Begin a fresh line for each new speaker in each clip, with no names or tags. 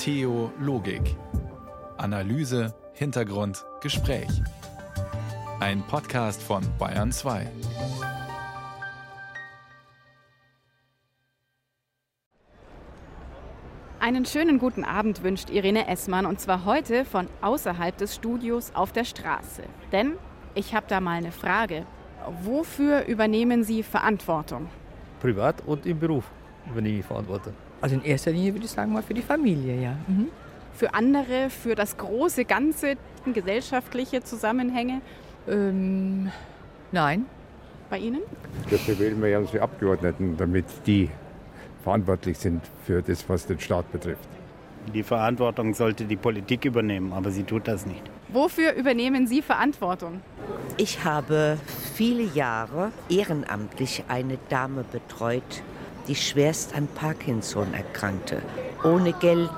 Theologik. Analyse, Hintergrund, Gespräch. Ein Podcast von Bayern 2.
Einen schönen guten Abend wünscht Irene Essmann und zwar heute von außerhalb des Studios auf der Straße. Denn ich habe da mal eine Frage. Wofür übernehmen Sie Verantwortung?
Privat und im Beruf übernehme ich Verantwortung.
Also in erster Linie würde ich sagen mal für die Familie, ja. Mhm.
Für andere, für das große Ganze, gesellschaftliche Zusammenhänge?
Ähm, nein.
Bei Ihnen?
Dafür wählen wir ja unsere Abgeordneten, damit die verantwortlich sind für das, was den Staat betrifft.
Die Verantwortung sollte die Politik übernehmen, aber sie tut das nicht.
Wofür übernehmen Sie Verantwortung?
Ich habe viele Jahre ehrenamtlich eine Dame betreut, die schwerst an Parkinson erkrankte. Ohne Geld,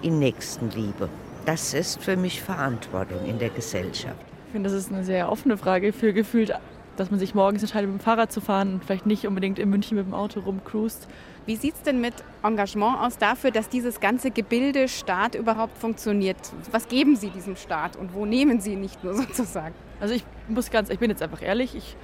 in Nächstenliebe. Das ist für mich Verantwortung in der Gesellschaft.
Ich finde, das ist eine sehr offene Frage für gefühlt, dass man sich morgens entscheidet, mit dem Fahrrad zu fahren und vielleicht nicht unbedingt in München mit dem Auto rumcruist.
Wie sieht es denn mit Engagement aus dafür, dass dieses ganze Gebilde Staat überhaupt funktioniert? Was geben Sie diesem Staat und wo nehmen Sie nicht nur sozusagen?
Also ich muss ganz, ich bin jetzt einfach ehrlich, ich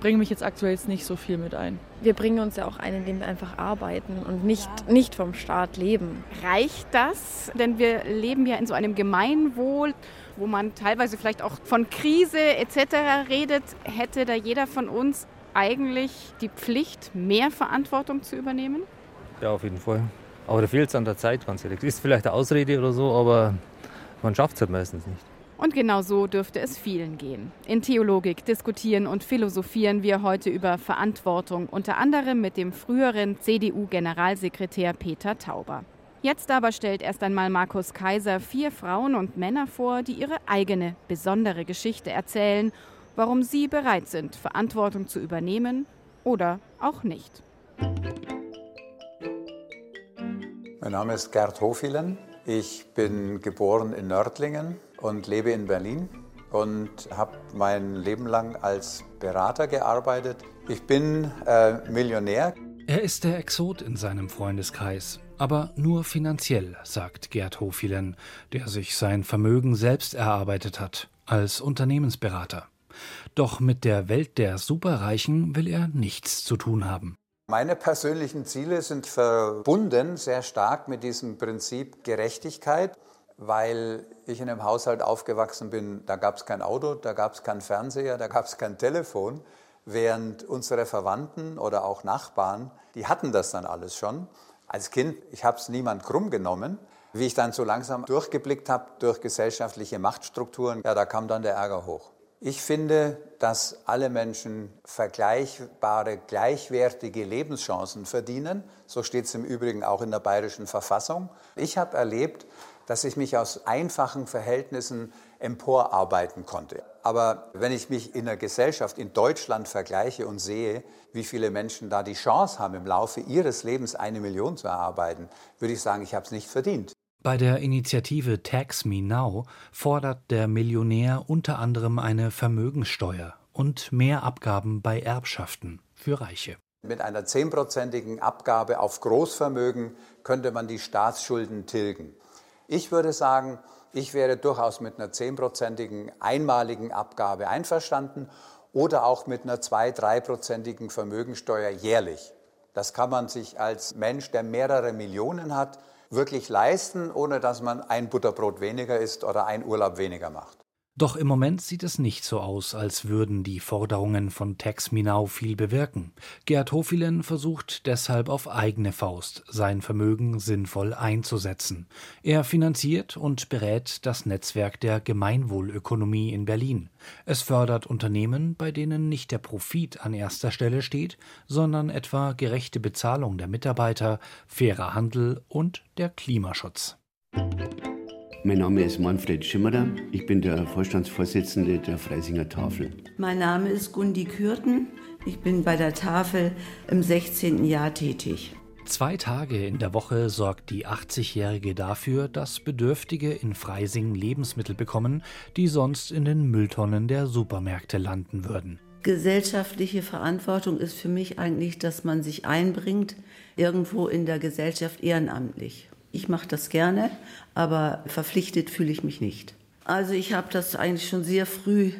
bringe mich jetzt aktuell jetzt nicht so viel mit ein.
Wir bringen uns ja auch ein, indem wir einfach arbeiten und nicht, nicht vom Staat leben.
Reicht das? Denn wir leben ja in so einem Gemeinwohl, wo man teilweise vielleicht auch von Krise etc. redet. Hätte da jeder von uns eigentlich die Pflicht, mehr Verantwortung zu übernehmen?
Ja, auf jeden Fall. Aber da fehlt es an der Zeit, ganz ehrlich. Ist vielleicht eine Ausrede oder so, aber man schafft es halt meistens nicht.
Und genau so dürfte es vielen gehen. In Theologik diskutieren und philosophieren wir heute über Verantwortung, unter anderem mit dem früheren CDU-Generalsekretär Peter Tauber. Jetzt aber stellt erst einmal Markus Kaiser vier Frauen und Männer vor, die ihre eigene, besondere Geschichte erzählen warum sie bereit sind, Verantwortung zu übernehmen oder auch nicht.
Mein Name ist Gerd Hofilen. Ich bin geboren in Nördlingen und lebe in Berlin und habe mein Leben lang als Berater gearbeitet. Ich bin äh, Millionär.
Er ist der Exot in seinem Freundeskreis, aber nur finanziell, sagt Gerd Hofilen, der sich sein Vermögen selbst erarbeitet hat, als Unternehmensberater. Doch mit der Welt der Superreichen will er nichts zu tun haben.
Meine persönlichen Ziele sind verbunden sehr stark mit diesem Prinzip Gerechtigkeit, weil ich in einem Haushalt aufgewachsen bin, da gab es kein Auto, da gab es keinen Fernseher, da gab es kein Telefon, während unsere Verwandten oder auch Nachbarn, die hatten das dann alles schon. Als Kind, ich habe es niemand krumm genommen. Wie ich dann so langsam durchgeblickt habe durch gesellschaftliche Machtstrukturen, ja, da kam dann der Ärger hoch. Ich finde, dass alle Menschen vergleichbare, gleichwertige Lebenschancen verdienen. So steht es im Übrigen auch in der bayerischen Verfassung. Ich habe erlebt, dass ich mich aus einfachen Verhältnissen emporarbeiten konnte. Aber wenn ich mich in der Gesellschaft in Deutschland vergleiche und sehe, wie viele Menschen da die Chance haben, im Laufe ihres Lebens eine Million zu erarbeiten, würde ich sagen, ich habe es nicht verdient.
Bei der Initiative Tax Me Now fordert der Millionär unter anderem eine Vermögenssteuer und mehr Abgaben bei Erbschaften für Reiche.
Mit einer zehnprozentigen Abgabe auf Großvermögen könnte man die Staatsschulden tilgen. Ich würde sagen, ich wäre durchaus mit einer zehnprozentigen einmaligen Abgabe einverstanden oder auch mit einer zwei-, dreiprozentigen Vermögensteuer jährlich. Das kann man sich als Mensch, der mehrere Millionen hat, wirklich leisten, ohne dass man ein Butterbrot weniger isst oder ein Urlaub weniger macht.
Doch im Moment sieht es nicht so aus, als würden die Forderungen von Tex Minau viel bewirken. Gerd Hofilen versucht deshalb auf eigene Faust, sein Vermögen sinnvoll einzusetzen. Er finanziert und berät das Netzwerk der Gemeinwohlökonomie in Berlin. Es fördert Unternehmen, bei denen nicht der Profit an erster Stelle steht, sondern etwa gerechte Bezahlung der Mitarbeiter, fairer Handel und der Klimaschutz.
Mein Name ist Manfred Schimmerer. Ich bin der Vorstandsvorsitzende der Freisinger Tafel.
Mein Name ist Gundi Kürten. Ich bin bei der Tafel im 16. Jahr tätig.
Zwei Tage in der Woche sorgt die 80-Jährige dafür, dass Bedürftige in Freising Lebensmittel bekommen, die sonst in den Mülltonnen der Supermärkte landen würden.
Gesellschaftliche Verantwortung ist für mich eigentlich, dass man sich einbringt, irgendwo in der Gesellschaft ehrenamtlich. Ich mache das gerne, aber verpflichtet fühle ich mich nicht. Also ich habe das eigentlich schon sehr früh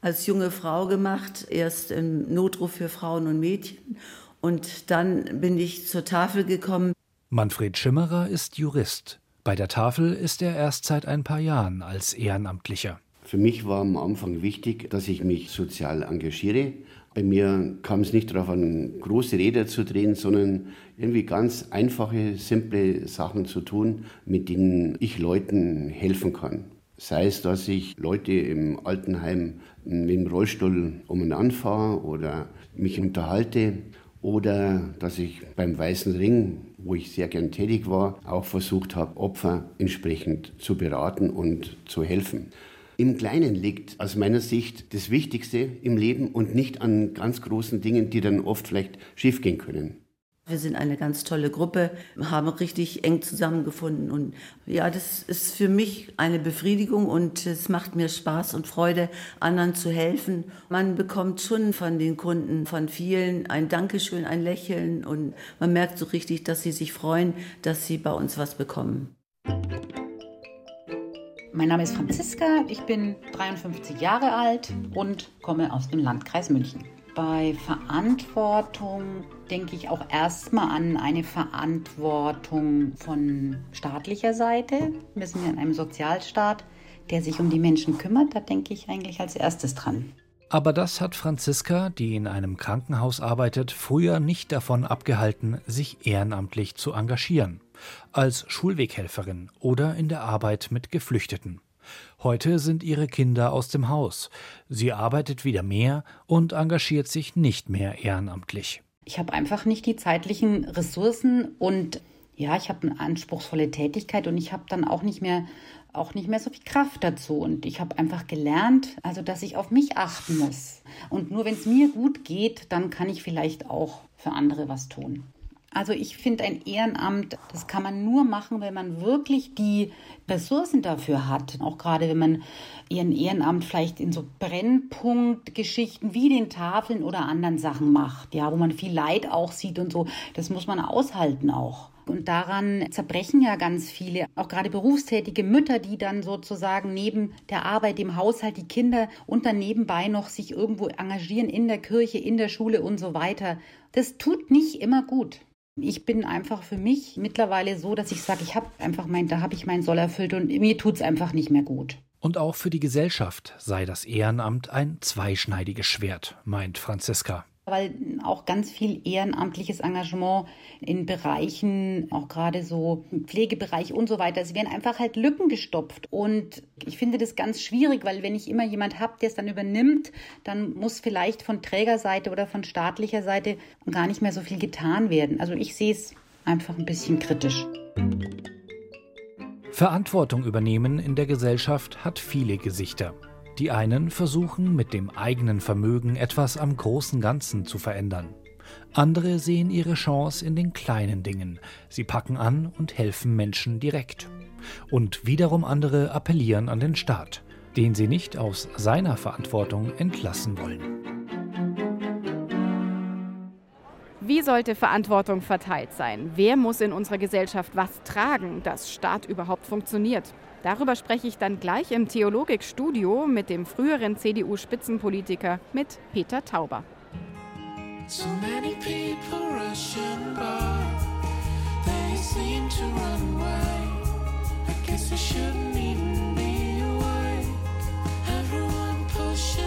als junge Frau gemacht, erst im Notruf für Frauen und Mädchen und dann bin ich zur Tafel gekommen.
Manfred Schimmerer ist Jurist. Bei der Tafel ist er erst seit ein paar Jahren als Ehrenamtlicher.
Für mich war am Anfang wichtig, dass ich mich sozial engagiere. Bei mir kam es nicht darauf an, große Räder zu drehen, sondern irgendwie ganz einfache, simple Sachen zu tun, mit denen ich Leuten helfen kann. Sei es, dass ich Leute im Altenheim mit dem Rollstuhl um und anfahre oder mich unterhalte oder dass ich beim Weißen Ring, wo ich sehr gern tätig war, auch versucht habe, Opfer entsprechend zu beraten und zu helfen. Im Kleinen liegt aus meiner Sicht das Wichtigste im Leben und nicht an ganz großen Dingen, die dann oft vielleicht schiefgehen können.
Wir sind eine ganz tolle Gruppe, haben richtig eng zusammengefunden und ja, das ist für mich eine Befriedigung und es macht mir Spaß und Freude, anderen zu helfen. Man bekommt schon von den Kunden, von vielen ein Dankeschön, ein Lächeln und man merkt so richtig, dass sie sich freuen, dass sie bei uns was bekommen.
Mein Name ist Franziska, ich bin 53 Jahre alt und komme aus dem Landkreis München. Bei Verantwortung denke ich auch erstmal an eine Verantwortung von staatlicher Seite. Wir sind ja in einem Sozialstaat, der sich um die Menschen kümmert. Da denke ich eigentlich als erstes dran.
Aber das hat Franziska, die in einem Krankenhaus arbeitet, früher nicht davon abgehalten, sich ehrenamtlich zu engagieren. Als Schulweghelferin oder in der Arbeit mit Geflüchteten. Heute sind ihre Kinder aus dem Haus. Sie arbeitet wieder mehr und engagiert sich nicht mehr ehrenamtlich.
Ich habe einfach nicht die zeitlichen Ressourcen und ja, ich habe eine anspruchsvolle Tätigkeit und ich habe dann auch nicht mehr auch nicht mehr so viel Kraft dazu und ich habe einfach gelernt, also dass ich auf mich achten muss. Und nur wenn es mir gut geht, dann kann ich vielleicht auch für andere was tun. Also ich finde ein Ehrenamt, das kann man nur machen, wenn man wirklich die Ressourcen dafür hat. Auch gerade wenn man ihren Ehrenamt vielleicht in so Brennpunktgeschichten wie den Tafeln oder anderen Sachen macht, ja, wo man viel Leid auch sieht und so. Das muss man aushalten auch. Und daran zerbrechen ja ganz viele, auch gerade berufstätige Mütter, die dann sozusagen neben der Arbeit im Haushalt die Kinder und dann nebenbei noch sich irgendwo engagieren in der Kirche, in der Schule und so weiter. Das tut nicht immer gut. Ich bin einfach für mich mittlerweile so, dass ich sage, ich habe einfach mein, da habe ich meinen Soll erfüllt und mir tut es einfach nicht mehr gut.
Und auch für die Gesellschaft sei das Ehrenamt ein zweischneidiges Schwert, meint Franziska
weil auch ganz viel ehrenamtliches Engagement in Bereichen, auch gerade so im Pflegebereich und so weiter, es werden einfach halt Lücken gestopft. Und ich finde das ganz schwierig, weil wenn ich immer jemand habe, der es dann übernimmt, dann muss vielleicht von Trägerseite oder von staatlicher Seite gar nicht mehr so viel getan werden. Also ich sehe es einfach ein bisschen kritisch.
Verantwortung übernehmen in der Gesellschaft hat viele Gesichter. Die einen versuchen mit dem eigenen Vermögen etwas am großen Ganzen zu verändern. Andere sehen ihre Chance in den kleinen Dingen. Sie packen an und helfen Menschen direkt. Und wiederum andere appellieren an den Staat, den sie nicht aus seiner Verantwortung entlassen wollen.
Wie sollte Verantwortung verteilt sein? Wer muss in unserer Gesellschaft was tragen, dass Staat überhaupt funktioniert? Darüber spreche ich dann gleich im Theologikstudio mit dem früheren CDU-Spitzenpolitiker mit Peter Tauber. So many people rushing by, they seem to run away. I guess I shouldn't even be awake. Everyone pushing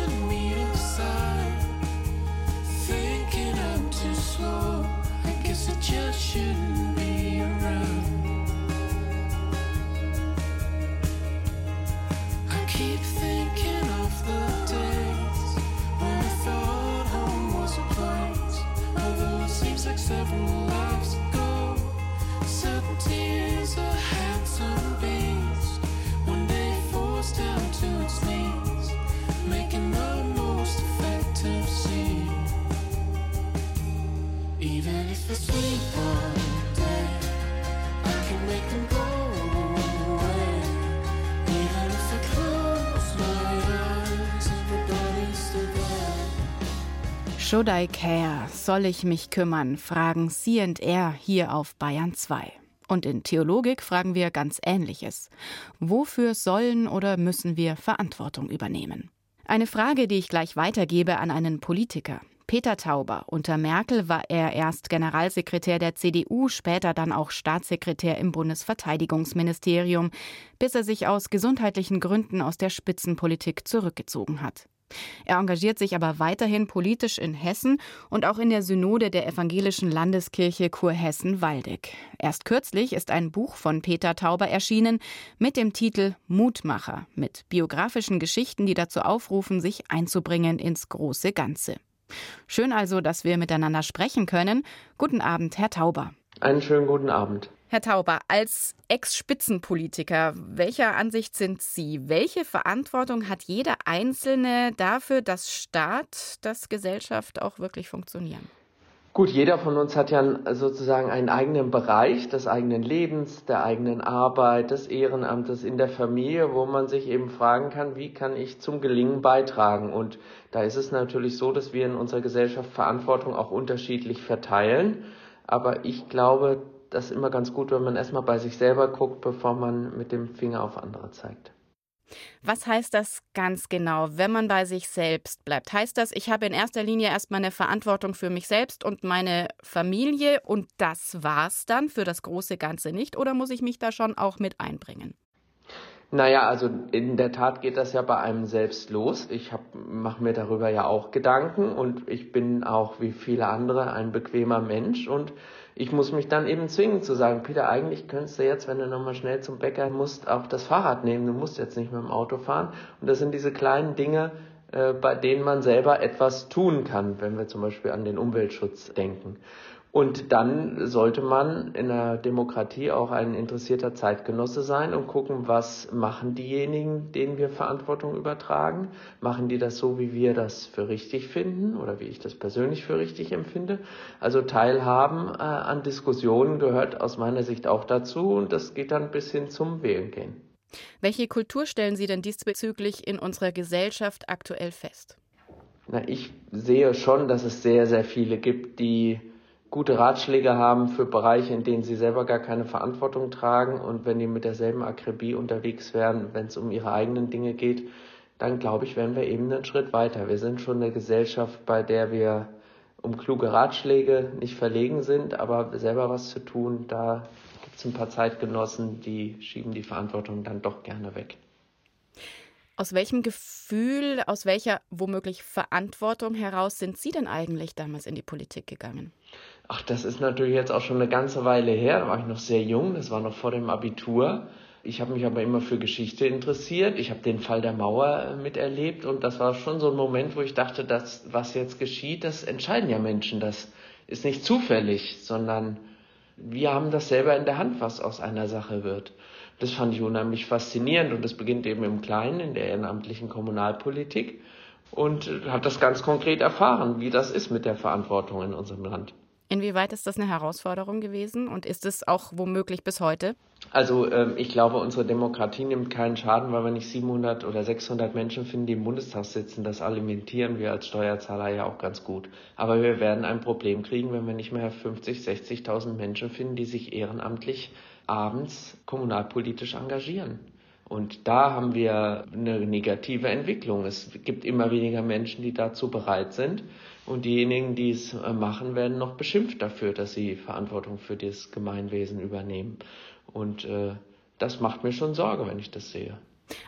Should I care? Soll ich mich kümmern? Fragen C&R hier auf Bayern 2. Und in Theologik fragen wir ganz Ähnliches. Wofür sollen oder müssen wir Verantwortung übernehmen? Eine Frage, die ich gleich weitergebe an einen Politiker. Peter Tauber. Unter Merkel war er erst Generalsekretär der CDU, später dann auch Staatssekretär im Bundesverteidigungsministerium, bis er sich aus gesundheitlichen Gründen aus der Spitzenpolitik zurückgezogen hat. Er engagiert sich aber weiterhin politisch in Hessen und auch in der Synode der evangelischen Landeskirche Kurhessen-Waldeck. Erst kürzlich ist ein Buch von Peter Tauber erschienen mit dem Titel Mutmacher, mit biografischen Geschichten, die dazu aufrufen, sich einzubringen ins große Ganze. Schön also, dass wir miteinander sprechen können. Guten Abend, Herr Tauber.
Einen schönen guten Abend.
Herr Tauber, als Ex-Spitzenpolitiker, welcher Ansicht sind Sie? Welche Verantwortung hat jeder Einzelne dafür, dass Staat, dass Gesellschaft auch wirklich funktionieren?
Gut, jeder von uns hat ja sozusagen einen eigenen Bereich des eigenen Lebens, der eigenen Arbeit, des Ehrenamtes in der Familie, wo man sich eben fragen kann, wie kann ich zum Gelingen beitragen? Und da ist es natürlich so, dass wir in unserer Gesellschaft Verantwortung auch unterschiedlich verteilen. Aber ich glaube, das ist immer ganz gut, wenn man erstmal bei sich selber guckt, bevor man mit dem Finger auf andere zeigt.
Was heißt das ganz genau, wenn man bei sich selbst bleibt? Heißt das, ich habe in erster Linie erstmal eine Verantwortung für mich selbst und meine Familie und das war's dann für das große Ganze nicht? Oder muss ich mich da schon auch mit einbringen?
Naja, also in der Tat geht das ja bei einem selbst los. Ich mache mir darüber ja auch Gedanken und ich bin auch wie viele andere ein bequemer Mensch und ich muss mich dann eben zwingen zu sagen, Peter, eigentlich könntest du jetzt, wenn du nochmal schnell zum Bäcker musst, auch das Fahrrad nehmen. Du musst jetzt nicht mit dem Auto fahren. Und das sind diese kleinen Dinge, äh, bei denen man selber etwas tun kann, wenn wir zum Beispiel an den Umweltschutz denken. Und dann sollte man in einer Demokratie auch ein interessierter Zeitgenosse sein und gucken, was machen diejenigen, denen wir Verantwortung übertragen. Machen die das so, wie wir das für richtig finden oder wie ich das persönlich für richtig empfinde? Also Teilhaben äh, an Diskussionen gehört aus meiner Sicht auch dazu und das geht dann bis hin zum Wählen gehen.
Welche Kultur stellen Sie denn diesbezüglich in unserer Gesellschaft aktuell fest?
Na, ich sehe schon, dass es sehr, sehr viele gibt, die gute Ratschläge haben für Bereiche, in denen sie selber gar keine Verantwortung tragen. Und wenn die mit derselben Akribie unterwegs wären, wenn es um ihre eigenen Dinge geht, dann glaube ich, wären wir eben einen Schritt weiter. Wir sind schon eine Gesellschaft, bei der wir um kluge Ratschläge nicht verlegen sind, aber selber was zu tun, da gibt es ein paar Zeitgenossen, die schieben die Verantwortung dann doch gerne weg.
Aus welchem Gefühl, aus welcher womöglich Verantwortung heraus sind Sie denn eigentlich damals in die Politik gegangen?
Ach, das ist natürlich jetzt auch schon eine ganze Weile her. Da war ich noch sehr jung, das war noch vor dem Abitur. Ich habe mich aber immer für Geschichte interessiert. Ich habe den Fall der Mauer äh, miterlebt und das war schon so ein Moment, wo ich dachte, dass was jetzt geschieht, das entscheiden ja Menschen. Das ist nicht zufällig, sondern wir haben das selber in der Hand, was aus einer Sache wird. Das fand ich unheimlich faszinierend und das beginnt eben im Kleinen, in der ehrenamtlichen Kommunalpolitik und habe das ganz konkret erfahren, wie das ist mit der Verantwortung in unserem Land.
Inwieweit ist das eine Herausforderung gewesen und ist es auch womöglich bis heute?
Also ähm, ich glaube, unsere Demokratie nimmt keinen Schaden, weil wir nicht 700 oder 600 Menschen finden, die im Bundestag sitzen. Das alimentieren wir als Steuerzahler ja auch ganz gut. Aber wir werden ein Problem kriegen, wenn wir nicht mehr 50, 60.000 Menschen finden, die sich ehrenamtlich abends kommunalpolitisch engagieren. Und da haben wir eine negative Entwicklung. Es gibt immer weniger Menschen, die dazu bereit sind. Und diejenigen, die es äh, machen, werden noch beschimpft dafür, dass sie Verantwortung für das Gemeinwesen übernehmen. Und äh, das macht mir schon Sorge, wenn ich das sehe.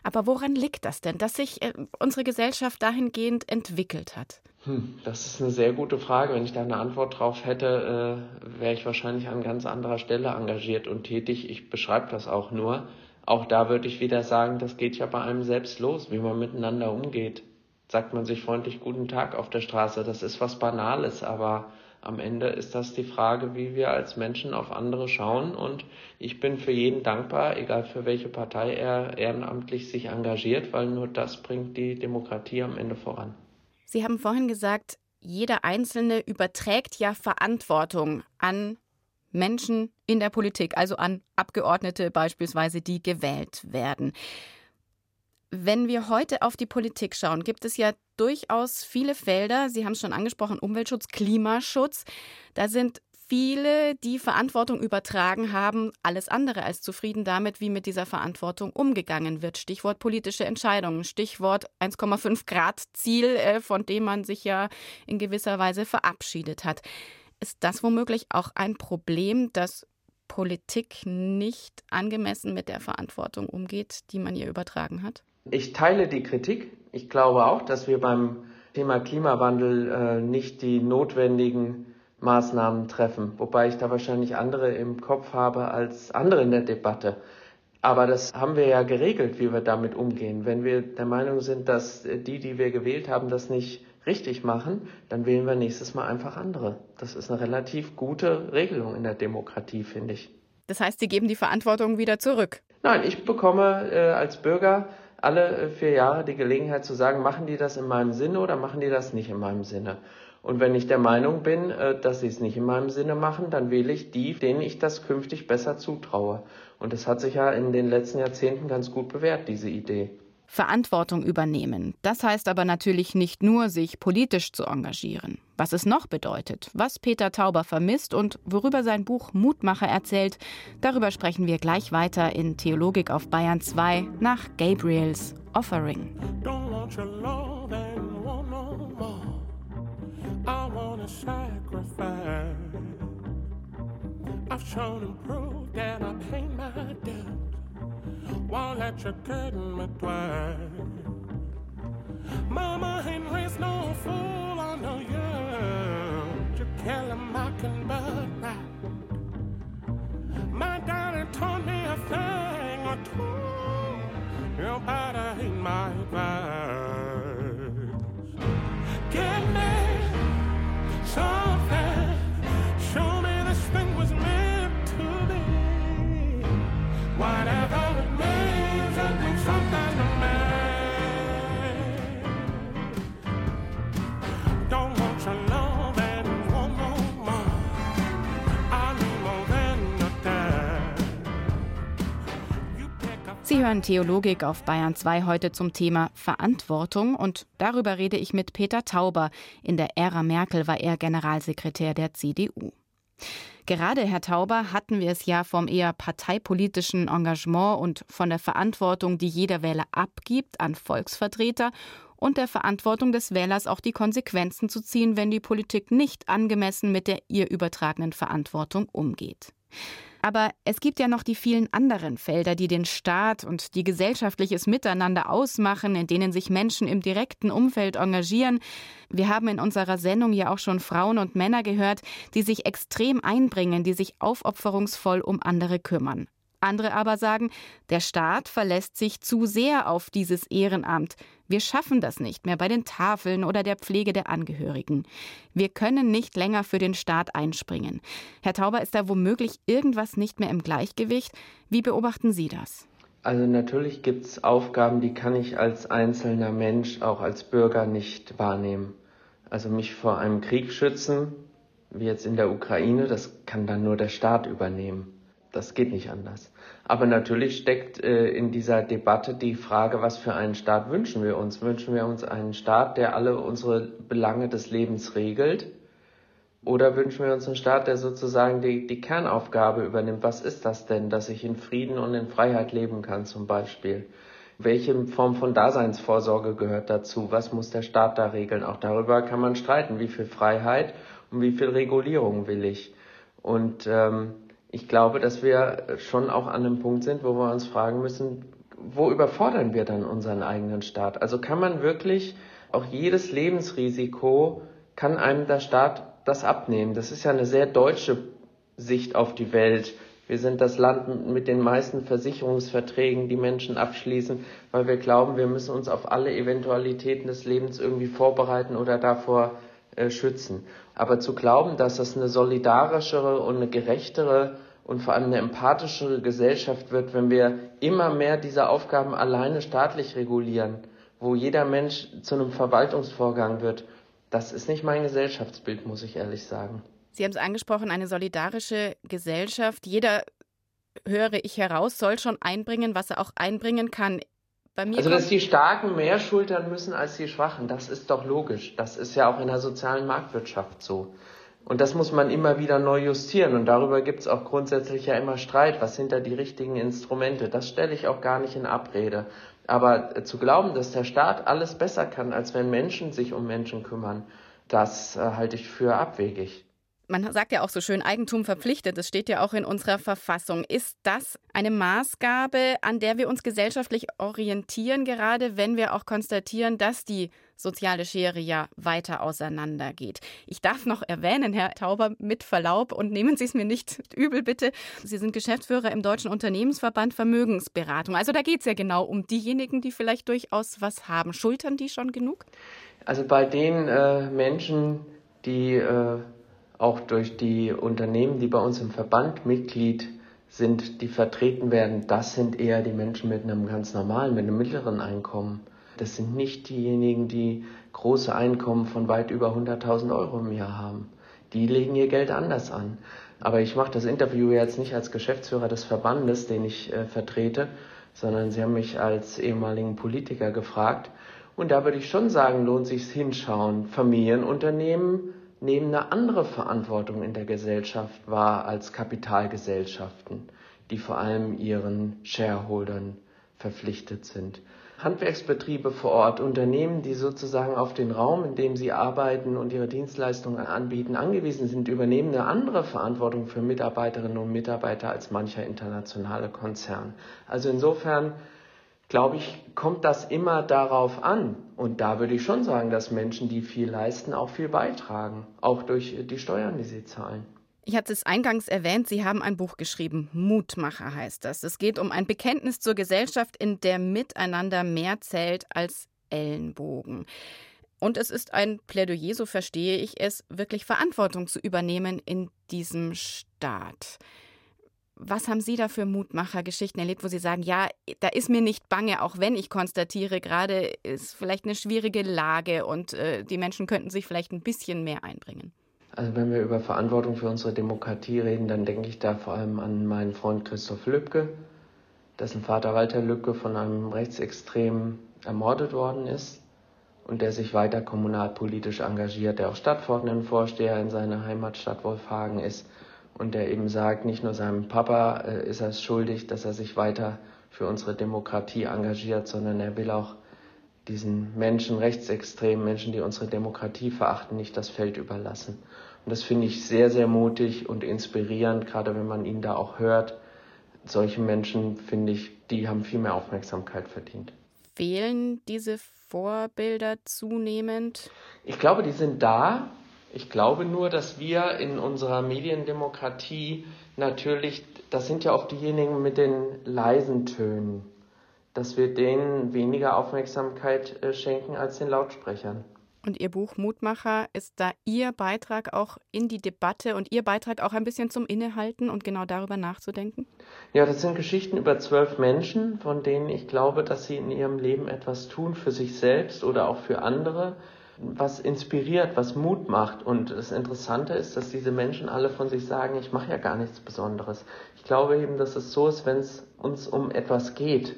Aber woran liegt das denn, dass sich äh, unsere Gesellschaft dahingehend entwickelt hat?
Hm, das ist eine sehr gute Frage. Wenn ich da eine Antwort drauf hätte, äh, wäre ich wahrscheinlich an ganz anderer Stelle engagiert und tätig. Ich beschreibe das auch nur. Auch da würde ich wieder sagen, das geht ja bei einem selbst los, wie man miteinander umgeht. Sagt man sich freundlich guten Tag auf der Straße, das ist was Banales, aber am Ende ist das die Frage, wie wir als Menschen auf andere schauen. Und ich bin für jeden dankbar, egal für welche Partei er ehrenamtlich sich engagiert, weil nur das bringt die Demokratie am Ende voran.
Sie haben vorhin gesagt, jeder Einzelne überträgt ja Verantwortung an Menschen in der Politik, also an Abgeordnete beispielsweise, die gewählt werden. Wenn wir heute auf die Politik schauen, gibt es ja durchaus viele Felder, Sie haben es schon angesprochen, Umweltschutz, Klimaschutz. Da sind viele, die Verantwortung übertragen haben, alles andere als zufrieden damit, wie mit dieser Verantwortung umgegangen wird. Stichwort politische Entscheidungen, Stichwort 1,5 Grad Ziel, äh, von dem man sich ja in gewisser Weise verabschiedet hat. Ist das womöglich auch ein Problem, dass Politik nicht angemessen mit der Verantwortung umgeht, die man ihr übertragen hat?
Ich teile die Kritik. Ich glaube auch, dass wir beim Thema Klimawandel äh, nicht die notwendigen Maßnahmen treffen, wobei ich da wahrscheinlich andere im Kopf habe als andere in der Debatte. Aber das haben wir ja geregelt, wie wir damit umgehen. Wenn wir der Meinung sind, dass die, die wir gewählt haben, das nicht richtig machen, dann wählen wir nächstes Mal einfach andere. Das ist eine relativ gute Regelung in der Demokratie, finde ich.
Das heißt, Sie geben die Verantwortung wieder zurück?
Nein, ich bekomme äh, als Bürger alle äh, vier Jahre die Gelegenheit zu sagen, machen die das in meinem Sinne oder machen die das nicht in meinem Sinne. Und wenn ich der Meinung bin, äh, dass sie es nicht in meinem Sinne machen, dann wähle ich die, denen ich das künftig besser zutraue. Und das hat sich ja in den letzten Jahrzehnten ganz gut bewährt, diese Idee.
Verantwortung übernehmen. Das heißt aber natürlich nicht nur, sich politisch zu engagieren. Was es noch bedeutet, was Peter Tauber vermisst und worüber sein Buch Mutmacher erzählt, darüber sprechen wir gleich weiter in Theologik auf Bayern 2 nach Gabriels Offering. I've shown and proved that I pay my debt. Won't let you curtain me twice. Mama raised no fool, I know you. You kill can but right. My daddy taught me a thing or two. You better heed my advice. Give me something. Sie hören Theologik auf Bayern 2 heute zum Thema Verantwortung und darüber rede ich mit Peter Tauber. In der Ära Merkel war er Generalsekretär der CDU. Gerade, Herr Tauber, hatten wir es ja vom eher parteipolitischen Engagement und von der Verantwortung, die jeder Wähler abgibt an Volksvertreter und der Verantwortung des Wählers auch die Konsequenzen zu ziehen, wenn die Politik nicht angemessen mit der ihr übertragenen Verantwortung umgeht. Aber es gibt ja noch die vielen anderen Felder, die den Staat und die gesellschaftliches Miteinander ausmachen, in denen sich Menschen im direkten Umfeld engagieren. Wir haben in unserer Sendung ja auch schon Frauen und Männer gehört, die sich extrem einbringen, die sich aufopferungsvoll um andere kümmern. Andere aber sagen, der Staat verlässt sich zu sehr auf dieses Ehrenamt. Wir schaffen das nicht mehr bei den Tafeln oder der Pflege der Angehörigen. Wir können nicht länger für den Staat einspringen. Herr Tauber, ist da womöglich irgendwas nicht mehr im Gleichgewicht? Wie beobachten Sie das?
Also natürlich gibt es Aufgaben, die kann ich als einzelner Mensch, auch als Bürger nicht wahrnehmen. Also mich vor einem Krieg schützen, wie jetzt in der Ukraine, das kann dann nur der Staat übernehmen. Das geht nicht anders. Aber natürlich steckt äh, in dieser Debatte die Frage, was für einen Staat wünschen wir uns? Wünschen wir uns einen Staat, der alle unsere Belange des Lebens regelt? Oder wünschen wir uns einen Staat, der sozusagen die, die Kernaufgabe übernimmt? Was ist das denn, dass ich in Frieden und in Freiheit leben kann zum Beispiel? Welche Form von Daseinsvorsorge gehört dazu? Was muss der Staat da regeln? Auch darüber kann man streiten. Wie viel Freiheit und wie viel Regulierung will ich? Und ähm, ich glaube, dass wir schon auch an einem Punkt sind, wo wir uns fragen müssen, wo überfordern wir dann unseren eigenen Staat? Also kann man wirklich auch jedes Lebensrisiko, kann einem der Staat das abnehmen? Das ist ja eine sehr deutsche Sicht auf die Welt. Wir sind das Land mit den meisten Versicherungsverträgen, die Menschen abschließen, weil wir glauben, wir müssen uns auf alle Eventualitäten des Lebens irgendwie vorbereiten oder davor äh, schützen. Aber zu glauben, dass das eine solidarischere und eine gerechtere und vor allem eine empathischere Gesellschaft wird, wenn wir immer mehr diese Aufgaben alleine staatlich regulieren, wo jeder Mensch zu einem Verwaltungsvorgang wird, das ist nicht mein Gesellschaftsbild, muss ich ehrlich sagen.
Sie haben es angesprochen, eine solidarische Gesellschaft. Jeder, höre ich heraus, soll schon einbringen, was er auch einbringen kann
also, dass die Starken mehr schultern müssen als die Schwachen, das ist doch logisch. Das ist ja auch in der sozialen Marktwirtschaft so. Und das muss man immer wieder neu justieren. Und darüber gibt es auch grundsätzlich ja immer Streit. Was sind da die richtigen Instrumente? Das stelle ich auch gar nicht in Abrede. Aber äh, zu glauben, dass der Staat alles besser kann, als wenn Menschen sich um Menschen kümmern, das äh, halte ich für abwegig.
Man sagt ja auch so schön, Eigentum verpflichtet, das steht ja auch in unserer Verfassung. Ist das eine Maßgabe, an der wir uns gesellschaftlich orientieren, gerade wenn wir auch konstatieren, dass die soziale Schere ja weiter auseinandergeht? Ich darf noch erwähnen, Herr Tauber, mit Verlaub und nehmen Sie es mir nicht übel, bitte. Sie sind Geschäftsführer im Deutschen Unternehmensverband Vermögensberatung. Also da geht es ja genau um diejenigen, die vielleicht durchaus was haben. Schultern die schon genug?
Also bei den äh, Menschen, die äh auch durch die Unternehmen, die bei uns im Verband Mitglied sind, die vertreten werden, das sind eher die Menschen mit einem ganz normalen, mit einem mittleren Einkommen. Das sind nicht diejenigen, die große Einkommen von weit über 100.000 Euro im Jahr haben. Die legen ihr Geld anders an. Aber ich mache das Interview jetzt nicht als Geschäftsführer des Verbandes, den ich äh, vertrete, sondern Sie haben mich als ehemaligen Politiker gefragt. Und da würde ich schon sagen, lohnt sich hinschauen. Familienunternehmen nehmen eine andere Verantwortung in der Gesellschaft wahr als Kapitalgesellschaften, die vor allem ihren Shareholdern verpflichtet sind. Handwerksbetriebe vor Ort, Unternehmen, die sozusagen auf den Raum, in dem sie arbeiten und ihre Dienstleistungen anbieten, angewiesen sind, übernehmen eine andere Verantwortung für Mitarbeiterinnen und Mitarbeiter als mancher internationale Konzern. Also insofern glaube ich, kommt das immer darauf an. Und da würde ich schon sagen, dass Menschen, die viel leisten, auch viel beitragen, auch durch die Steuern, die sie zahlen.
Ich hatte es eingangs erwähnt, Sie haben ein Buch geschrieben, Mutmacher heißt das. Es geht um ein Bekenntnis zur Gesellschaft, in der Miteinander mehr zählt als Ellenbogen. Und es ist ein Plädoyer, so verstehe ich es, wirklich Verantwortung zu übernehmen in diesem Staat. Was haben Sie da für Mutmachergeschichten erlebt, wo Sie sagen, ja, da ist mir nicht bange, auch wenn ich konstatiere, gerade ist vielleicht eine schwierige Lage und äh, die Menschen könnten sich vielleicht ein bisschen mehr einbringen?
Also wenn wir über Verantwortung für unsere Demokratie reden, dann denke ich da vor allem an meinen Freund Christoph Lübcke, dessen Vater Walter Lübcke von einem Rechtsextremen ermordet worden ist und der sich weiter kommunalpolitisch engagiert, der auch Stadtverordnetenvorsteher in seiner Heimatstadt Wolfhagen ist und der eben sagt, nicht nur seinem Papa äh, ist er es schuldig, dass er sich weiter für unsere Demokratie engagiert, sondern er will auch diesen Menschen, rechtsextremen Menschen, die unsere Demokratie verachten, nicht das Feld überlassen. Und das finde ich sehr, sehr mutig und inspirierend, gerade wenn man ihn da auch hört. Solche Menschen, finde ich, die haben viel mehr Aufmerksamkeit verdient.
Fehlen diese Vorbilder zunehmend?
Ich glaube, die sind da. Ich glaube nur, dass wir in unserer Mediendemokratie natürlich, das sind ja auch diejenigen mit den leisen Tönen, dass wir denen weniger Aufmerksamkeit äh, schenken als den Lautsprechern.
Und Ihr Buch Mutmacher ist da Ihr Beitrag auch in die Debatte und Ihr Beitrag auch ein bisschen zum Innehalten und genau darüber nachzudenken?
Ja, das sind Geschichten über zwölf Menschen, von denen ich glaube, dass sie in ihrem Leben etwas tun für sich selbst oder auch für andere, was inspiriert, was Mut macht. Und das Interessante ist, dass diese Menschen alle von sich sagen, ich mache ja gar nichts Besonderes. Ich glaube eben, dass es so ist, wenn es uns um etwas geht,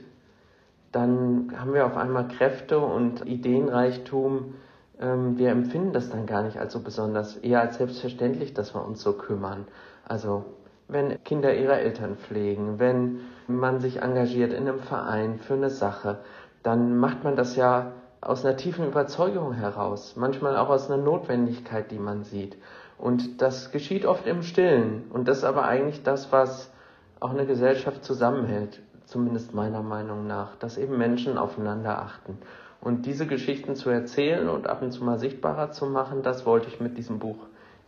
dann haben wir auf einmal Kräfte und Ideenreichtum. Ähm, wir empfinden das dann gar nicht als so besonders, eher als selbstverständlich, dass wir uns so kümmern. Also wenn Kinder ihre Eltern pflegen, wenn man sich engagiert in einem Verein für eine Sache, dann macht man das ja aus einer tiefen Überzeugung heraus, manchmal auch aus einer Notwendigkeit, die man sieht. Und das geschieht oft im Stillen. Und das ist aber eigentlich das, was auch eine Gesellschaft zusammenhält, zumindest meiner Meinung nach, dass eben Menschen aufeinander achten. Und diese Geschichten zu erzählen und ab und zu mal sichtbarer zu machen, das wollte ich mit diesem Buch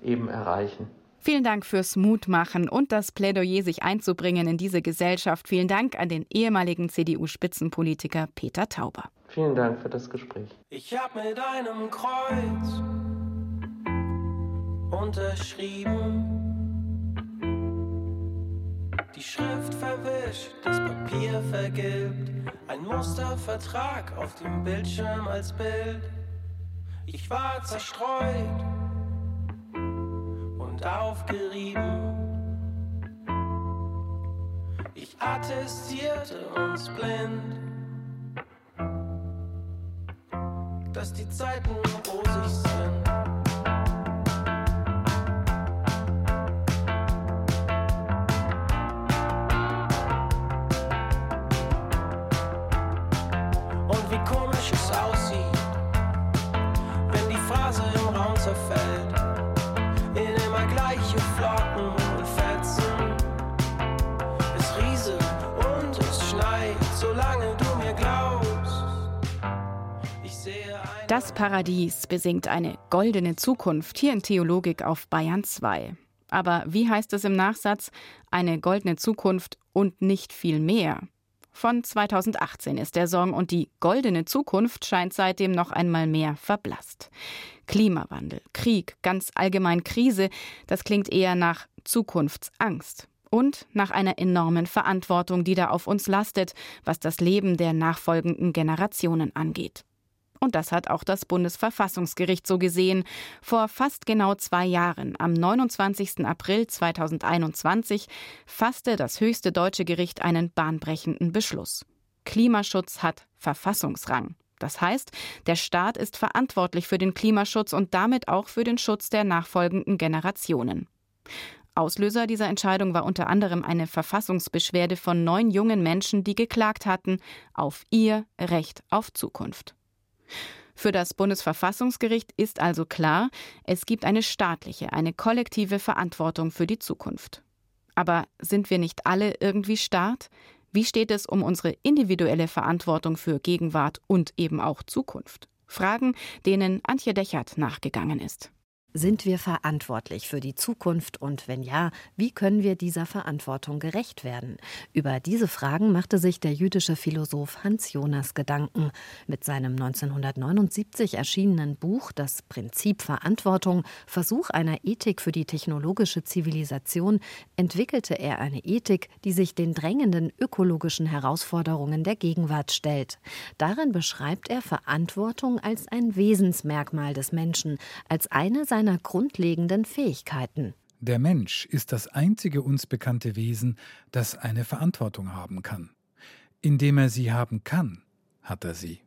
eben erreichen.
Vielen Dank fürs Mutmachen und das Plädoyer, sich einzubringen in diese Gesellschaft. Vielen Dank an den ehemaligen CDU-Spitzenpolitiker Peter Tauber.
Vielen Dank für das Gespräch.
Ich hab mit einem Kreuz unterschrieben. Die Schrift verwischt, das Papier vergilbt. Ein Mustervertrag auf dem Bildschirm als Bild. Ich war zerstreut und aufgerieben. Ich attestierte uns blind. Dass die Zeiten rosig sind.
Das Paradies besingt eine goldene Zukunft hier in Theologik auf Bayern 2. Aber wie heißt es im Nachsatz? Eine goldene Zukunft und nicht viel mehr. Von 2018 ist der Song und die goldene Zukunft scheint seitdem noch einmal mehr verblasst. Klimawandel, Krieg, ganz allgemein Krise, das klingt eher nach Zukunftsangst und nach einer enormen Verantwortung, die da auf uns lastet, was das Leben der nachfolgenden Generationen angeht. Und das hat auch das Bundesverfassungsgericht so gesehen. Vor fast genau zwei Jahren, am 29. April 2021, fasste das höchste deutsche Gericht einen bahnbrechenden Beschluss. Klimaschutz hat Verfassungsrang. Das heißt, der Staat ist verantwortlich für den Klimaschutz und damit auch für den Schutz der nachfolgenden Generationen. Auslöser dieser Entscheidung war unter anderem eine Verfassungsbeschwerde von neun jungen Menschen, die geklagt hatten auf ihr Recht auf Zukunft. Für das Bundesverfassungsgericht ist also klar, es gibt eine staatliche, eine kollektive Verantwortung für die Zukunft. Aber sind wir nicht alle irgendwie Staat? Wie steht es um unsere individuelle Verantwortung für Gegenwart und eben auch Zukunft? Fragen, denen Antje Dechert nachgegangen ist.
Sind wir verantwortlich für die Zukunft und wenn ja, wie können wir dieser Verantwortung gerecht werden? Über diese Fragen machte sich der jüdische Philosoph Hans Jonas Gedanken. Mit seinem 1979 erschienenen Buch Das Prinzip Verantwortung, Versuch einer Ethik für die technologische Zivilisation, entwickelte er eine Ethik, die sich den drängenden ökologischen Herausforderungen der Gegenwart stellt. Darin beschreibt er Verantwortung als ein Wesensmerkmal des Menschen, als eine seiner seiner grundlegenden Fähigkeiten.
Der Mensch ist das einzige uns bekannte Wesen, das eine Verantwortung haben kann. Indem er sie haben kann, hat er sie.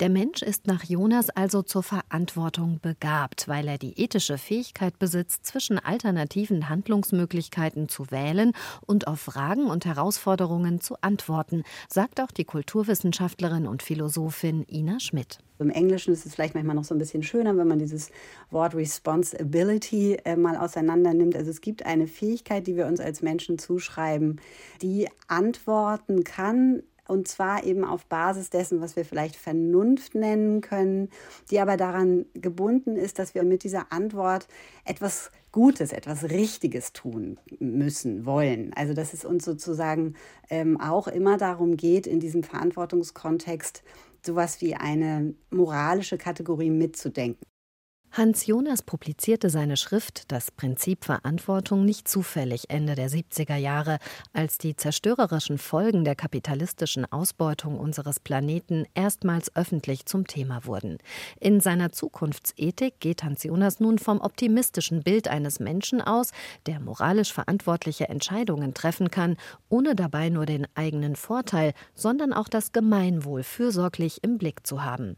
Der Mensch ist nach Jonas also zur Verantwortung begabt, weil er die ethische Fähigkeit besitzt, zwischen alternativen Handlungsmöglichkeiten zu wählen und auf Fragen und Herausforderungen zu antworten, sagt auch die Kulturwissenschaftlerin und Philosophin Ina Schmidt.
Im Englischen ist es vielleicht manchmal noch so ein bisschen schöner, wenn man dieses Wort Responsibility äh, mal auseinander nimmt. Also es gibt eine Fähigkeit, die wir uns als Menschen zuschreiben, die antworten kann und zwar eben auf Basis dessen, was wir vielleicht Vernunft nennen können, die aber daran gebunden ist, dass wir mit dieser Antwort etwas Gutes, etwas Richtiges tun müssen, wollen. Also dass es uns sozusagen ähm, auch immer darum geht, in diesem Verantwortungskontext sowas wie eine moralische Kategorie mitzudenken.
Hans Jonas publizierte seine Schrift Das Prinzip Verantwortung nicht zufällig Ende der 70er Jahre, als die zerstörerischen Folgen der kapitalistischen Ausbeutung unseres Planeten erstmals öffentlich zum Thema wurden. In seiner Zukunftsethik geht Hans Jonas nun vom optimistischen Bild eines Menschen aus, der moralisch verantwortliche Entscheidungen treffen kann, ohne dabei nur den eigenen Vorteil, sondern auch das Gemeinwohl fürsorglich im Blick zu haben.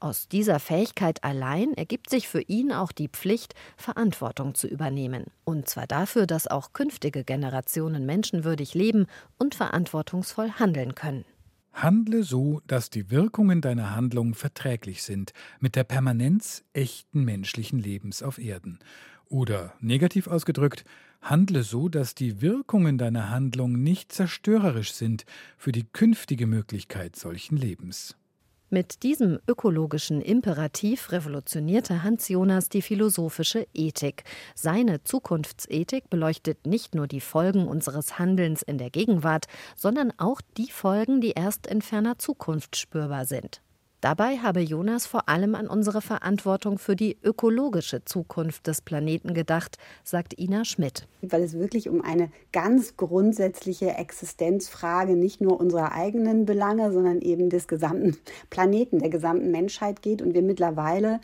Aus dieser Fähigkeit allein ergibt sich für ihn auch die Pflicht, Verantwortung zu übernehmen. Und zwar dafür, dass auch künftige Generationen menschenwürdig leben und verantwortungsvoll handeln können.
Handle so, dass die Wirkungen deiner Handlung verträglich sind mit der Permanenz echten menschlichen Lebens auf Erden. Oder negativ ausgedrückt, handle so, dass die Wirkungen deiner Handlung nicht zerstörerisch sind für die künftige Möglichkeit solchen Lebens.
Mit diesem ökologischen Imperativ revolutionierte Hans Jonas die philosophische Ethik. Seine Zukunftsethik beleuchtet nicht nur die Folgen unseres Handelns in der Gegenwart, sondern auch die Folgen, die erst in ferner Zukunft spürbar sind. Dabei habe Jonas vor allem an unsere Verantwortung für die ökologische Zukunft des Planeten gedacht, sagt Ina Schmidt.
Weil es wirklich um eine ganz grundsätzliche Existenzfrage nicht nur unserer eigenen Belange, sondern eben des gesamten Planeten, der gesamten Menschheit geht und wir mittlerweile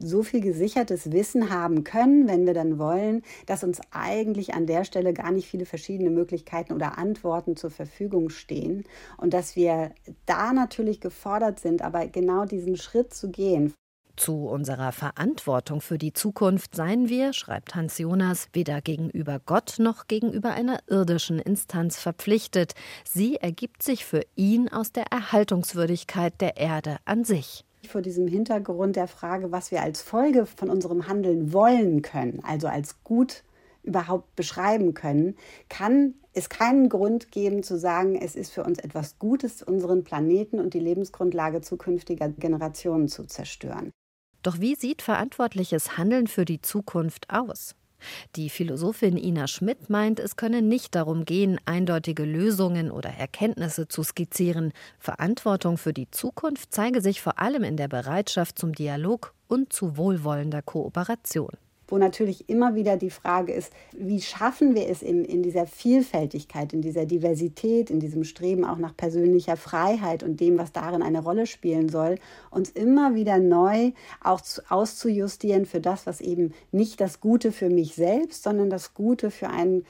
so viel gesichertes Wissen haben können, wenn wir dann wollen, dass uns eigentlich an der Stelle gar nicht viele verschiedene Möglichkeiten oder Antworten zur Verfügung stehen und dass wir da natürlich gefordert sind, aber genau diesen Schritt zu gehen.
Zu unserer Verantwortung für die Zukunft seien wir, schreibt Hans Jonas, weder gegenüber Gott noch gegenüber einer irdischen Instanz verpflichtet. Sie ergibt sich für ihn aus der Erhaltungswürdigkeit der Erde an sich
vor diesem Hintergrund der Frage, was wir als Folge von unserem Handeln wollen können, also als gut überhaupt beschreiben können, kann es keinen Grund geben zu sagen, es ist für uns etwas Gutes, unseren Planeten und die Lebensgrundlage zukünftiger Generationen zu zerstören.
Doch wie sieht verantwortliches Handeln für die Zukunft aus? Die Philosophin Ina Schmidt meint, es könne nicht darum gehen, eindeutige Lösungen oder Erkenntnisse zu skizzieren. Verantwortung für die Zukunft zeige sich vor allem in der Bereitschaft zum Dialog und zu wohlwollender Kooperation
wo natürlich immer wieder die Frage ist, wie schaffen wir es in, in dieser Vielfältigkeit, in dieser Diversität, in diesem Streben auch nach persönlicher Freiheit und dem, was darin eine Rolle spielen soll, uns immer wieder neu auch zu, auszujustieren für das, was eben nicht das Gute für mich selbst, sondern das Gute für einen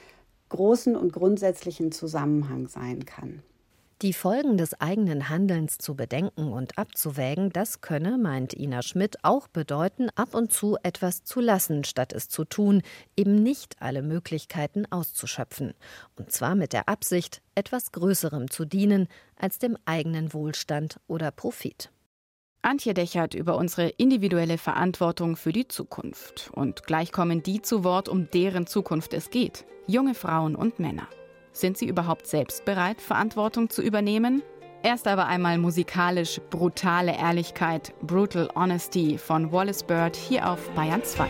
großen und grundsätzlichen Zusammenhang sein kann.
Die Folgen des eigenen Handelns zu bedenken und abzuwägen, das könne, meint Ina Schmidt, auch bedeuten, ab und zu etwas zu lassen, statt es zu tun, eben nicht alle Möglichkeiten auszuschöpfen. Und zwar mit der Absicht, etwas Größerem zu dienen als dem eigenen Wohlstand oder Profit.
Antje Dechert über unsere individuelle Verantwortung für die Zukunft. Und gleich kommen die zu Wort, um deren Zukunft es geht. Junge Frauen und Männer. Sind sie überhaupt selbst bereit, Verantwortung zu übernehmen? Erst aber einmal musikalisch brutale Ehrlichkeit, Brutal Honesty von Wallace Bird hier auf Bayern 2.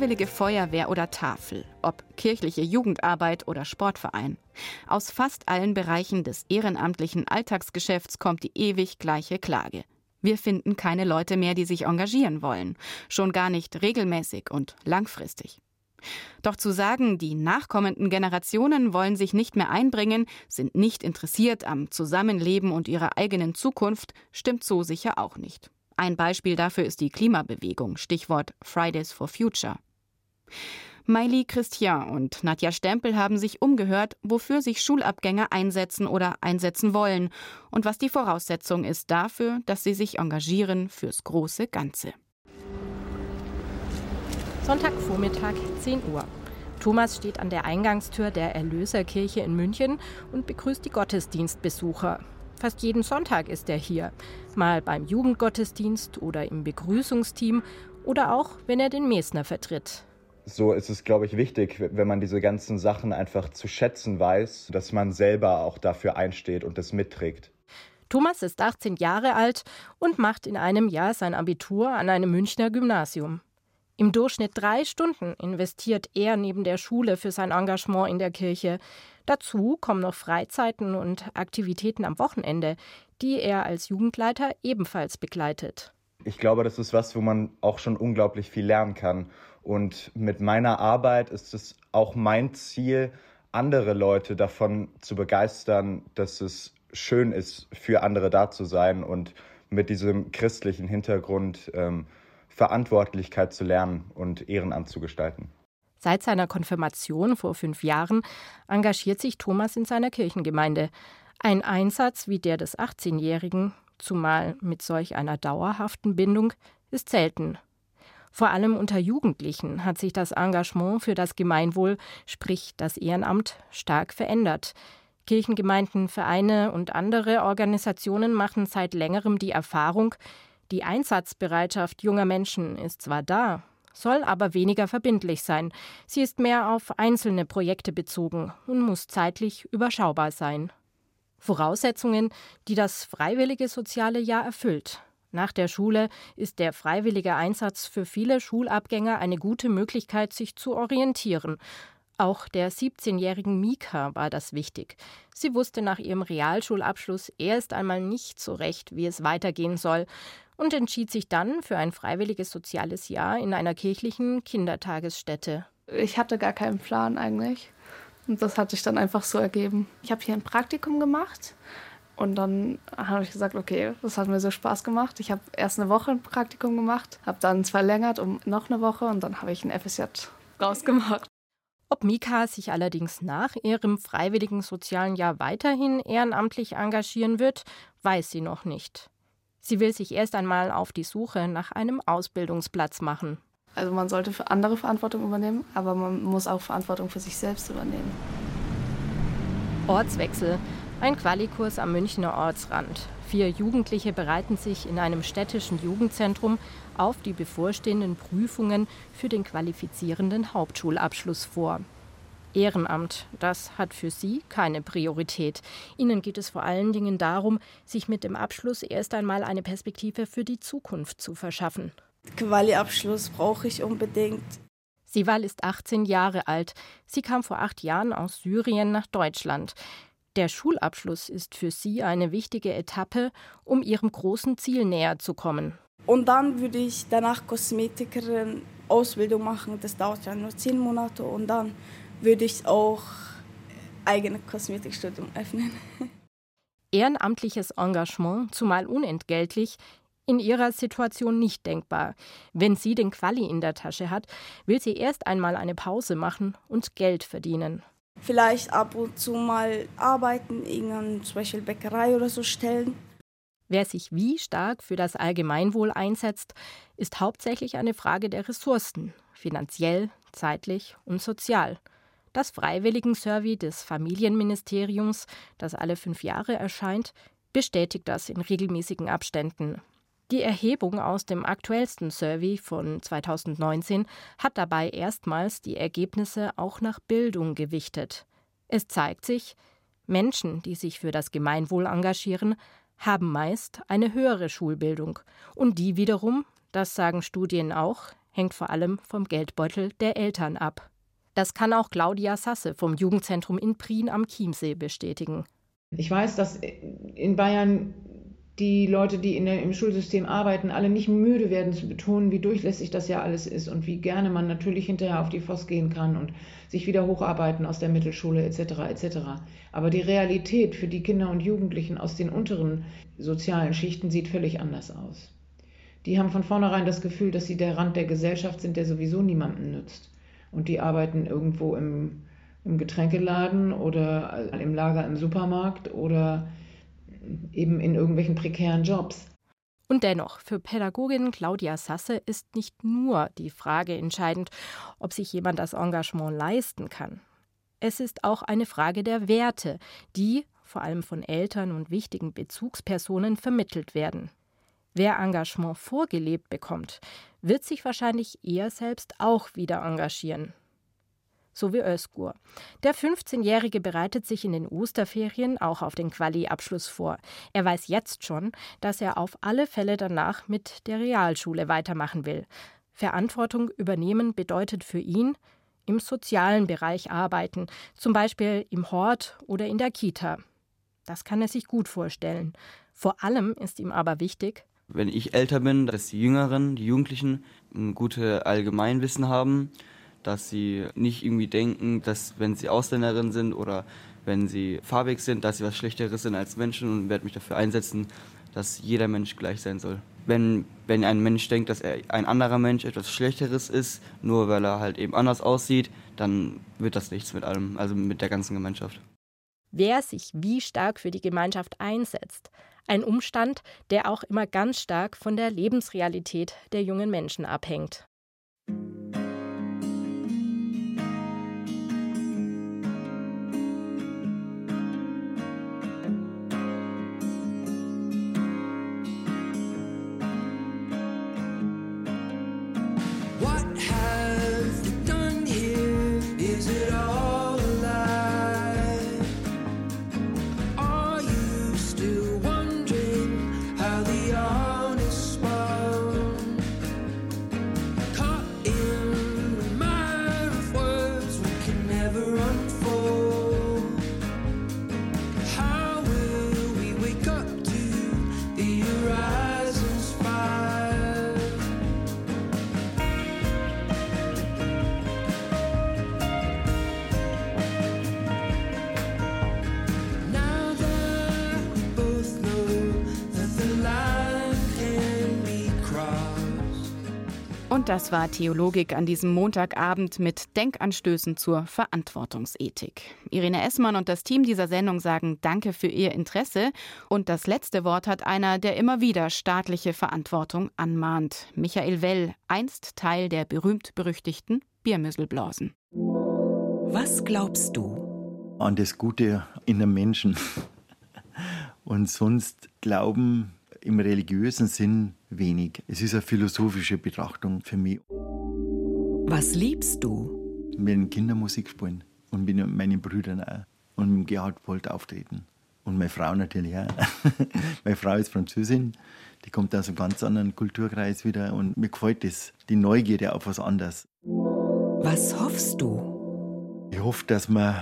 freiwillige Feuerwehr oder Tafel, ob kirchliche Jugendarbeit oder Sportverein. Aus fast allen Bereichen des ehrenamtlichen Alltagsgeschäfts kommt die ewig gleiche Klage. Wir finden keine Leute mehr, die sich engagieren wollen, schon gar nicht regelmäßig und langfristig. Doch zu sagen, die nachkommenden Generationen wollen sich nicht mehr einbringen, sind nicht interessiert am Zusammenleben und ihrer eigenen Zukunft, stimmt so sicher auch nicht. Ein Beispiel dafür ist die Klimabewegung, Stichwort Fridays for Future. Miley Christian und Nadja Stempel haben sich umgehört, wofür sich Schulabgänger einsetzen oder einsetzen wollen und was die Voraussetzung ist dafür, dass sie sich engagieren fürs große Ganze.
Sonntagvormittag, 10 Uhr. Thomas steht an der Eingangstür der Erlöserkirche in München und begrüßt die Gottesdienstbesucher. Fast jeden Sonntag ist er hier. Mal beim Jugendgottesdienst oder im Begrüßungsteam oder auch, wenn er den Mesner vertritt.
So ist es, glaube ich, wichtig, wenn man diese ganzen Sachen einfach zu schätzen weiß, dass man selber auch dafür einsteht und das mitträgt.
Thomas ist 18 Jahre alt und macht in einem Jahr sein Abitur an einem Münchner Gymnasium. Im Durchschnitt drei Stunden investiert er neben der Schule für sein Engagement in der Kirche. Dazu kommen noch Freizeiten und Aktivitäten am Wochenende, die er als Jugendleiter ebenfalls begleitet.
Ich glaube, das ist was, wo man auch schon unglaublich viel lernen kann. Und mit meiner Arbeit ist es auch mein Ziel, andere Leute davon zu begeistern, dass es schön ist, für andere da zu sein und mit diesem christlichen Hintergrund ähm, Verantwortlichkeit zu lernen und Ehrenamt zu gestalten.
Seit seiner Konfirmation vor fünf Jahren engagiert sich Thomas in seiner Kirchengemeinde. Ein Einsatz wie der des 18-Jährigen, zumal mit solch einer dauerhaften Bindung, ist selten. Vor allem unter Jugendlichen hat sich das Engagement für das Gemeinwohl, sprich das Ehrenamt, stark verändert. Kirchengemeinden, Vereine und andere Organisationen machen seit längerem die Erfahrung, die Einsatzbereitschaft junger Menschen ist zwar da, soll aber weniger verbindlich sein. Sie ist mehr auf einzelne Projekte bezogen und muss zeitlich überschaubar sein. Voraussetzungen, die das freiwillige soziale Jahr erfüllt. Nach der Schule ist der freiwillige Einsatz für viele Schulabgänger eine gute Möglichkeit, sich zu orientieren. Auch der 17-jährigen Mika war das wichtig. Sie wusste nach ihrem Realschulabschluss erst einmal nicht so recht, wie es weitergehen soll und entschied sich dann für ein freiwilliges soziales Jahr in einer kirchlichen Kindertagesstätte.
Ich hatte gar keinen Plan eigentlich. Und das hat sich dann einfach so ergeben. Ich habe hier ein Praktikum gemacht und dann habe ich gesagt, okay, das hat mir so Spaß gemacht. Ich habe erst eine Woche ein Praktikum gemacht, habe dann verlängert um noch eine Woche und dann habe ich ein FSJ rausgemacht.
Ob Mika sich allerdings nach ihrem freiwilligen sozialen Jahr weiterhin ehrenamtlich engagieren wird, weiß sie noch nicht. Sie will sich erst einmal auf die Suche nach einem Ausbildungsplatz machen.
Also man sollte für andere Verantwortung übernehmen, aber man muss auch Verantwortung für sich selbst übernehmen.
Ortswechsel. Ein Qualikurs am Münchner Ortsrand. Vier Jugendliche bereiten sich in einem städtischen Jugendzentrum auf die bevorstehenden Prüfungen für den qualifizierenden Hauptschulabschluss vor. Ehrenamt, das hat für Sie keine Priorität. Ihnen geht es vor allen Dingen darum, sich mit dem Abschluss erst einmal eine Perspektive für die Zukunft zu verschaffen.
Quali-Abschluss brauche ich unbedingt.
Sival ist 18 Jahre alt. Sie kam vor acht Jahren aus Syrien nach Deutschland. Der Schulabschluss ist für sie eine wichtige Etappe, um ihrem großen Ziel näher zu kommen.
Und dann würde ich danach Kosmetikerin Ausbildung machen. Das dauert ja nur zehn Monate. Und dann würde ich auch eigene Kosmetikstudium öffnen.
Ehrenamtliches Engagement, zumal unentgeltlich, in ihrer Situation nicht denkbar. Wenn sie den Quali in der Tasche hat, will sie erst einmal eine Pause machen und Geld verdienen.
Vielleicht ab und zu mal arbeiten, irgendeine zum Beispiel Bäckerei oder so stellen.
Wer sich wie stark für das Allgemeinwohl einsetzt, ist hauptsächlich eine Frage der Ressourcen, finanziell, zeitlich und sozial. Das Freiwilligen-Survey des Familienministeriums, das alle fünf Jahre erscheint, bestätigt das in regelmäßigen Abständen. Die Erhebung aus dem aktuellsten Survey von 2019 hat dabei erstmals die Ergebnisse auch nach Bildung gewichtet. Es zeigt sich, Menschen, die sich für das Gemeinwohl engagieren, haben meist eine höhere Schulbildung. Und die wiederum, das sagen Studien auch, hängt vor allem vom Geldbeutel der Eltern ab. Das kann auch Claudia Sasse vom Jugendzentrum in Prien am Chiemsee bestätigen.
Ich weiß, dass in Bayern die Leute, die in der, im Schulsystem arbeiten, alle nicht müde werden zu betonen, wie durchlässig das ja alles ist und wie gerne man natürlich hinterher auf die FOS gehen kann und sich wieder hocharbeiten aus der Mittelschule etc. etc. Aber die Realität für die Kinder und Jugendlichen aus den unteren sozialen Schichten sieht völlig anders aus. Die haben von vornherein das Gefühl, dass sie der Rand der Gesellschaft sind, der sowieso niemandem nützt. Und die arbeiten irgendwo im, im Getränkeladen oder im Lager im Supermarkt oder eben in irgendwelchen prekären Jobs.
Und dennoch, für Pädagogin Claudia Sasse ist nicht nur die Frage entscheidend, ob sich jemand das Engagement leisten kann. Es ist auch eine Frage der Werte, die vor allem von Eltern und wichtigen Bezugspersonen vermittelt werden. Wer Engagement vorgelebt bekommt, wird sich wahrscheinlich eher selbst auch wieder engagieren so wie Özgur. Der 15-Jährige bereitet sich in den Osterferien auch auf den Quali-Abschluss vor. Er weiß jetzt schon, dass er auf alle Fälle danach mit der Realschule weitermachen will. Verantwortung übernehmen bedeutet für ihn, im sozialen Bereich arbeiten, zum Beispiel im Hort oder in der Kita. Das kann er sich gut vorstellen. Vor allem ist ihm aber wichtig,
wenn ich älter bin, dass die Jüngeren, die Jugendlichen ein gutes Allgemeinwissen haben dass sie nicht irgendwie denken, dass wenn sie Ausländerin sind oder wenn sie farbig sind, dass sie was Schlechteres sind als Menschen und werde mich dafür einsetzen, dass jeder Mensch gleich sein soll. Wenn, wenn ein Mensch denkt, dass er ein anderer Mensch etwas Schlechteres ist, nur weil er halt eben anders aussieht, dann wird das nichts mit allem, also mit der ganzen Gemeinschaft.
Wer sich wie stark für die Gemeinschaft einsetzt, ein Umstand, der auch immer ganz stark von der Lebensrealität der jungen Menschen abhängt.
Das war Theologik an diesem Montagabend mit Denkanstößen zur Verantwortungsethik. Irene Essmann und das Team dieser Sendung sagen Danke für Ihr Interesse. Und das letzte Wort hat einer, der immer wieder staatliche Verantwortung anmahnt. Michael Well, einst Teil der berühmt-berüchtigten Biermüsselblasen.
Was glaubst du?
An das Gute in einem Menschen. Und sonst glauben im religiösen Sinn wenig. Es ist eine philosophische Betrachtung für mich.
Was liebst du?
Mit Kindermusik spielen und mit meinen Brüdern auch. Und mit Gerhard Polt auftreten. Und meine Frau natürlich auch. meine Frau ist Französin, die kommt aus einem ganz anderen Kulturkreis wieder und mir gefällt das, die Neugierde auf was anderes.
Was hoffst du?
Ich hoffe, dass man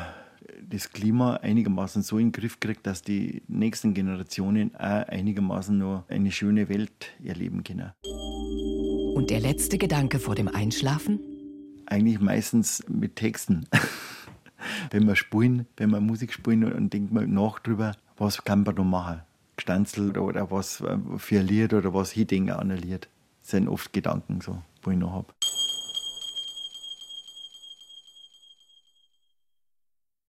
das Klima einigermaßen so in den Griff kriegt, dass die nächsten Generationen auch einigermaßen nur eine schöne Welt erleben können.
Und der letzte Gedanke vor dem Einschlafen?
Eigentlich meistens mit Texten. wenn wir spielen, wenn wir Musik spielen und denkt man nach drüber, was kann man da machen? Gestanzelt oder was für ein Lied oder was ich denke an ein Lied. Das sind oft Gedanken so, wo ich noch habe.